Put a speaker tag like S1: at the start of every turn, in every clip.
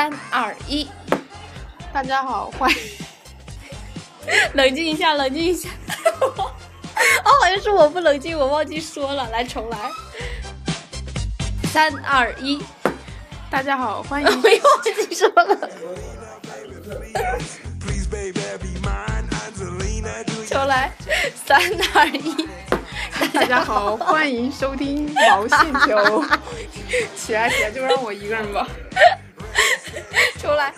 S1: 三二一，
S2: 大家好，欢迎。
S1: 冷静一下，冷静一下。哦，好像是我不冷静，我忘记说了，来重来。三二一，
S2: 大家好，欢迎。
S1: 我又忘记说了。重来，三二一。
S2: 大家好，欢迎收听毛线球。起来起来，就让我一个人吧。
S1: 重来。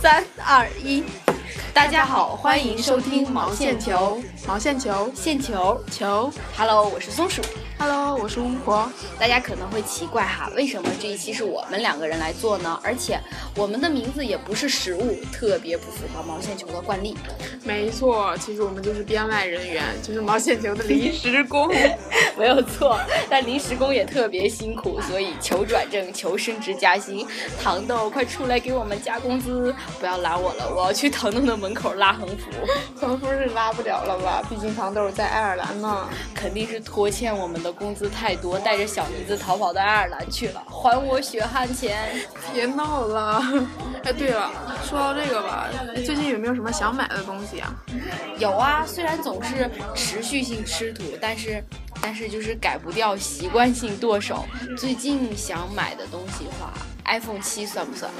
S1: 三二一。大家好，欢迎收听毛线球，
S2: 毛线球，
S1: 线球
S2: 球。
S1: Hello，我是松鼠。
S2: Hello，我是巫婆。
S1: 大家可能会奇怪哈，为什么这一期是我们两个人来做呢？而且我们的名字也不是食物，特别不符合毛线球的惯例。
S2: 没错，其实我们就是编外人员，就是毛线球的临时工。
S1: 没有错，但临时工也特别辛苦，所以求转正，求升职加薪。糖豆，快出来给我们加工资！不要拦我了，我要去糖豆的门口拉横幅。
S2: 横幅是拉不了了吧？毕竟糖豆在爱尔兰呢。
S1: 肯定是拖欠我们的工资太多，带着小姨子逃跑到爱尔兰去了，还我血汗钱！
S2: 别闹了。哎，对了，说到这个吧，最近有没有什么想买的东西啊？
S1: 有啊，虽然总是持续性吃土，但是但是就是改不掉习惯性剁手。最近想买的东西话，iPhone 七算不算？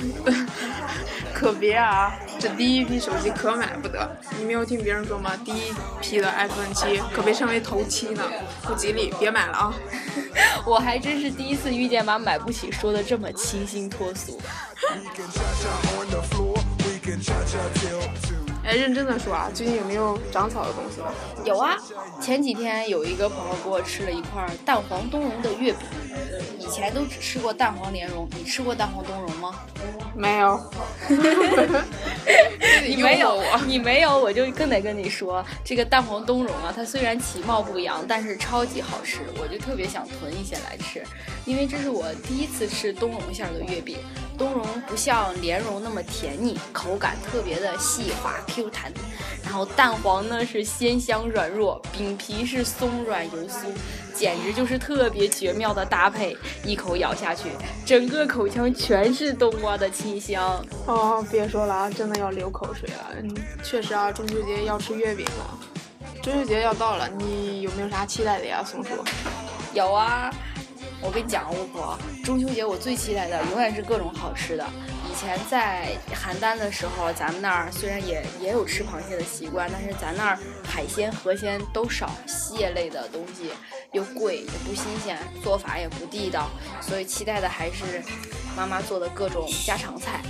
S2: 可别啊，这第一批手机可买不得。你没有听别人说吗？第一批的 iPhone 七可被称为头七呢，不吉利，别买了啊！
S1: 我还真是第一次遇见把买不起说的这么清新脱俗。
S2: 哎，认真的说啊，最近有没有长草的东西？
S1: 有啊，前几天有一个朋友给我吃了一块蛋黄冬蓉的月饼。以前都只吃过蛋黄莲蓉，你吃过蛋黄冬蓉吗？
S2: 没有。
S1: 你没有，你没有，我就更得跟你说，这个蛋黄冬蓉啊，它虽然其貌不扬，但是超级好吃，我就特别想囤一些来吃，因为这是我第一次吃冬蓉馅的月饼。冬蓉不像莲蓉那么甜腻，口感特别的细滑 Q 弹，然后蛋黄呢是鲜香软糯，饼皮是松软油酥，简直就是特别绝妙的搭配。一口咬下去，整个口腔全是冬瓜的清香。
S2: 哦，别说了啊，真的要流口水了。嗯，确实啊，中秋节要吃月饼了。中秋节要到了，你有没有啥期待的呀，松鼠？
S1: 有啊。我跟你讲，巫婆，中秋节我最期待的永远是各种好吃的。以前在邯郸的时候，咱们那儿虽然也也有吃螃蟹的习惯，但是咱那儿海鲜、河鲜都少，蟹类的东西又贵也不新鲜，做法也不地道，所以期待的还是妈妈做的各种家常菜。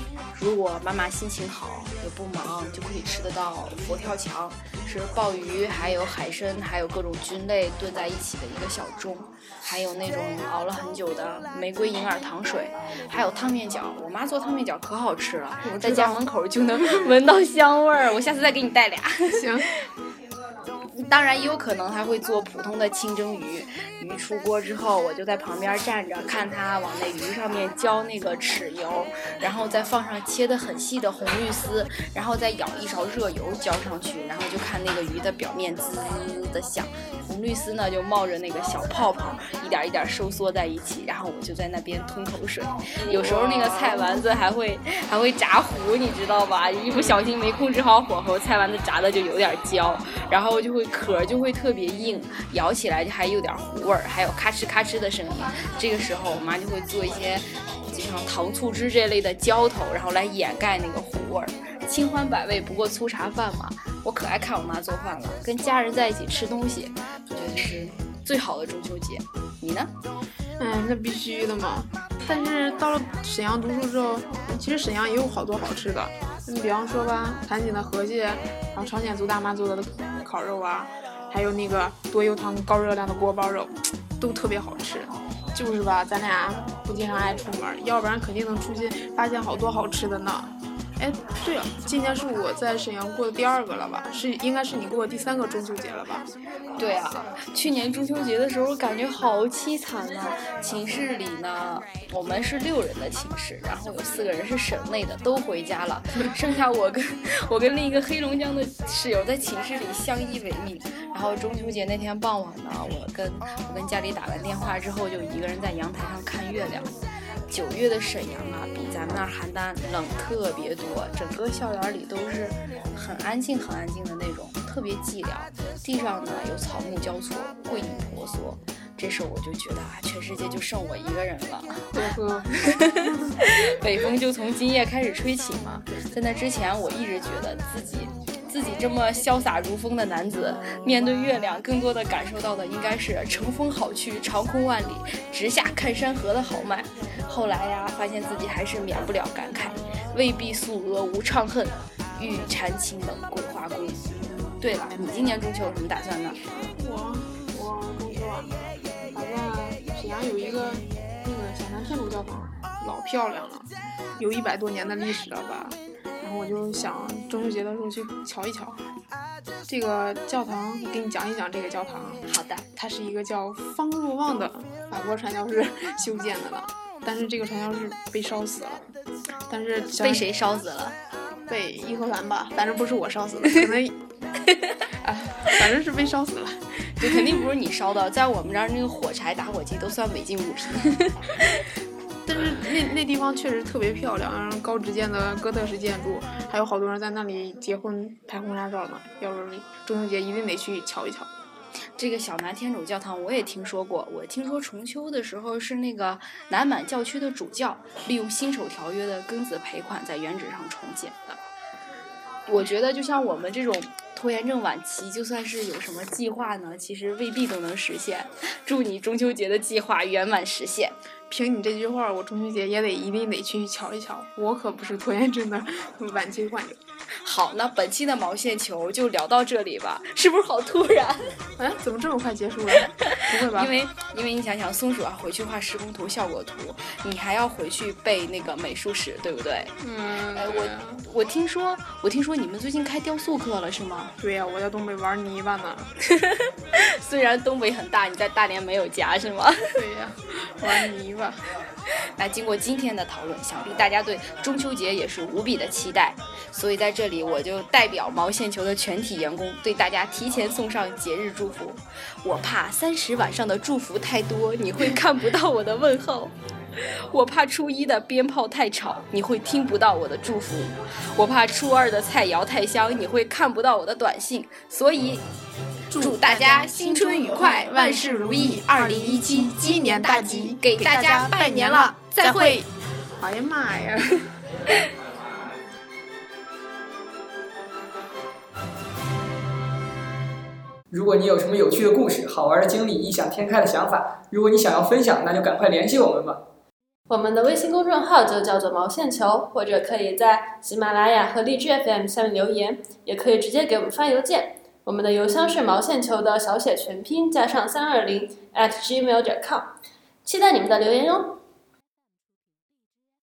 S1: 如果妈妈心情好也不忙，就可以吃得到佛跳墙，是鲍鱼，还有海参，还有各种菌类炖在一起的一个小盅，还有那种熬了很久的玫瑰银耳糖水，还有汤面饺。我妈做汤面饺可好吃了，在家门口就能闻到香味儿。我下次再给你带俩。
S2: 行。
S1: 当然也有可能还会做普通的清蒸鱼，鱼出锅之后，我就在旁边站着，看他往那鱼上面浇那个豉油，然后再放上切的很细的红绿丝，然后再舀一勺热油浇上去，然后就看那个鱼的表面滋滋的响，红绿丝呢就冒着那个小泡泡，一点一点收缩在一起，然后我就在那边吞口水。有时候那个菜丸子还会还会炸糊，你知道吧？一不小心没控制好火候，菜丸子炸的就有点焦，然后就会。壳就会特别硬，咬起来就还有点糊味儿，还有咔哧咔哧的声音。这个时候，我妈就会做一些，就像糖醋汁这类的浇头，然后来掩盖那个糊味儿。清欢百味，不过粗茶饭嘛。我可爱看我妈做饭了，跟家人在一起吃东西，我觉得是最好的中秋节。你呢？
S2: 嗯，那必须的嘛。但是到了沈阳读书之后，其实沈阳也有好多好吃的。你比方说吧，盘锦的河蟹，然后朝鲜族大妈做的烤肉啊，还有那个多油汤高热量的锅包肉，都特别好吃。就是吧，咱俩不经常爱出门，要不然肯定能出去发现好多好吃的呢。哎，对了，今年是我在沈阳过的第二个了吧？是，应该是你过的第三个中秋节了吧？
S1: 对啊，去年中秋节的时候感觉好凄惨啊。寝室里呢，我们是六人的寝室，然后有四个人是省内的，都回家了，剩下我跟我跟另一个黑龙江的室友在寝室里相依为命。然后中秋节那天傍晚呢，我跟我跟家里打完电话之后，就一个人在阳台上看月亮。九月的沈阳啊，比咱们那儿邯郸冷特别多，整个校园里都是很安静、很安静的那种，特别寂寥。地上呢有草木交错，桂影婆娑。这时候我就觉得啊，全世界就剩我一个人了。
S2: 呵呵，
S1: 北风就从今夜开始吹起嘛。在那之前，我一直觉得自己自己这么潇洒如风的男子，面对月亮，更多的感受到的应该是乘风好去，长空万里，直下看山河的豪迈。后来呀，发现自己还是免不了感慨：未必素娥无怅恨，玉蟾清冷桂花宫。对了，你今年中秋有什么打算呢？
S2: 我我中秋啊，打算沈阳有一个那个小南天主教堂，老漂亮了，有一百多年的历史了吧。我就想中秋节的时候去瞧一瞧。这个教堂，我给你讲一讲这个教堂。
S1: 好的，
S2: 它是一个叫方若望的法国传教士 修建的呢，但是这个传教士被烧死了。但是
S1: 被谁烧死了？
S2: 被义和团吧，反正不是我烧死的，可能，哎，反正是被烧死了。
S1: 这肯定不是你烧的，在我们这儿那个火柴、打火机都算违禁物品。
S2: 但是那那地方确实特别漂亮，然后高直建的哥特式建筑，还有好多人在那里结婚拍婚纱照呢。要是中秋节一定得去瞧一瞧。
S1: 这个小南天主教堂我也听说过，我听说重修的时候是那个南满教区的主教利用辛丑条约的庚子赔款在原址上重建的。我觉得就像我们这种拖延症晚期，就算是有什么计划呢，其实未必都能实现。祝你中秋节的计划圆满实现。
S2: 凭你这句话，我中秋节也得一定得去瞧一瞧。我可不是拖延症的晚期患者。
S1: 好，那本期的毛线球就聊到这里吧，是不是好突然？
S2: 哎，怎么这么快结束了？不会吧？
S1: 因为因为你想想，松鼠要回去画施工图、效果图，你还要回去背那个美术史，对不对？
S2: 嗯，
S1: 哎，我我听说，我听说你们最近开雕塑课了，是吗？
S2: 对呀、我在东北玩泥巴呢。
S1: 虽然东北很大，你在大连没有家，是吗？
S2: 对呀、玩泥
S1: 那经过今天的讨论，想必大家对中秋节也是无比的期待，所以在这里我就代表毛线球的全体员工对大家提前送上节日祝福。我怕三十晚上的祝福太多，你会看不到我的问候；我怕初一的鞭炮太吵，你会听不到我的祝福；我怕初二的菜肴太香，你会看不到我的短信。所以。祝大家新春愉快，万事如意！二零一七鸡年大吉，给大家拜年了，再会。
S2: 哎呀妈呀！
S3: 如果你有什么有趣的故事、好玩的经历、异想天开的想法，如果你想要分享，那就赶快联系我们吧。
S4: 我们的微信公众号就叫做毛线球，或者可以在喜马拉雅和荔枝 FM 下面留言，也可以直接给我们发邮件。我们的邮箱是毛线球的小写全拼加上三二零 at gmail.com，期待你们的留言哟。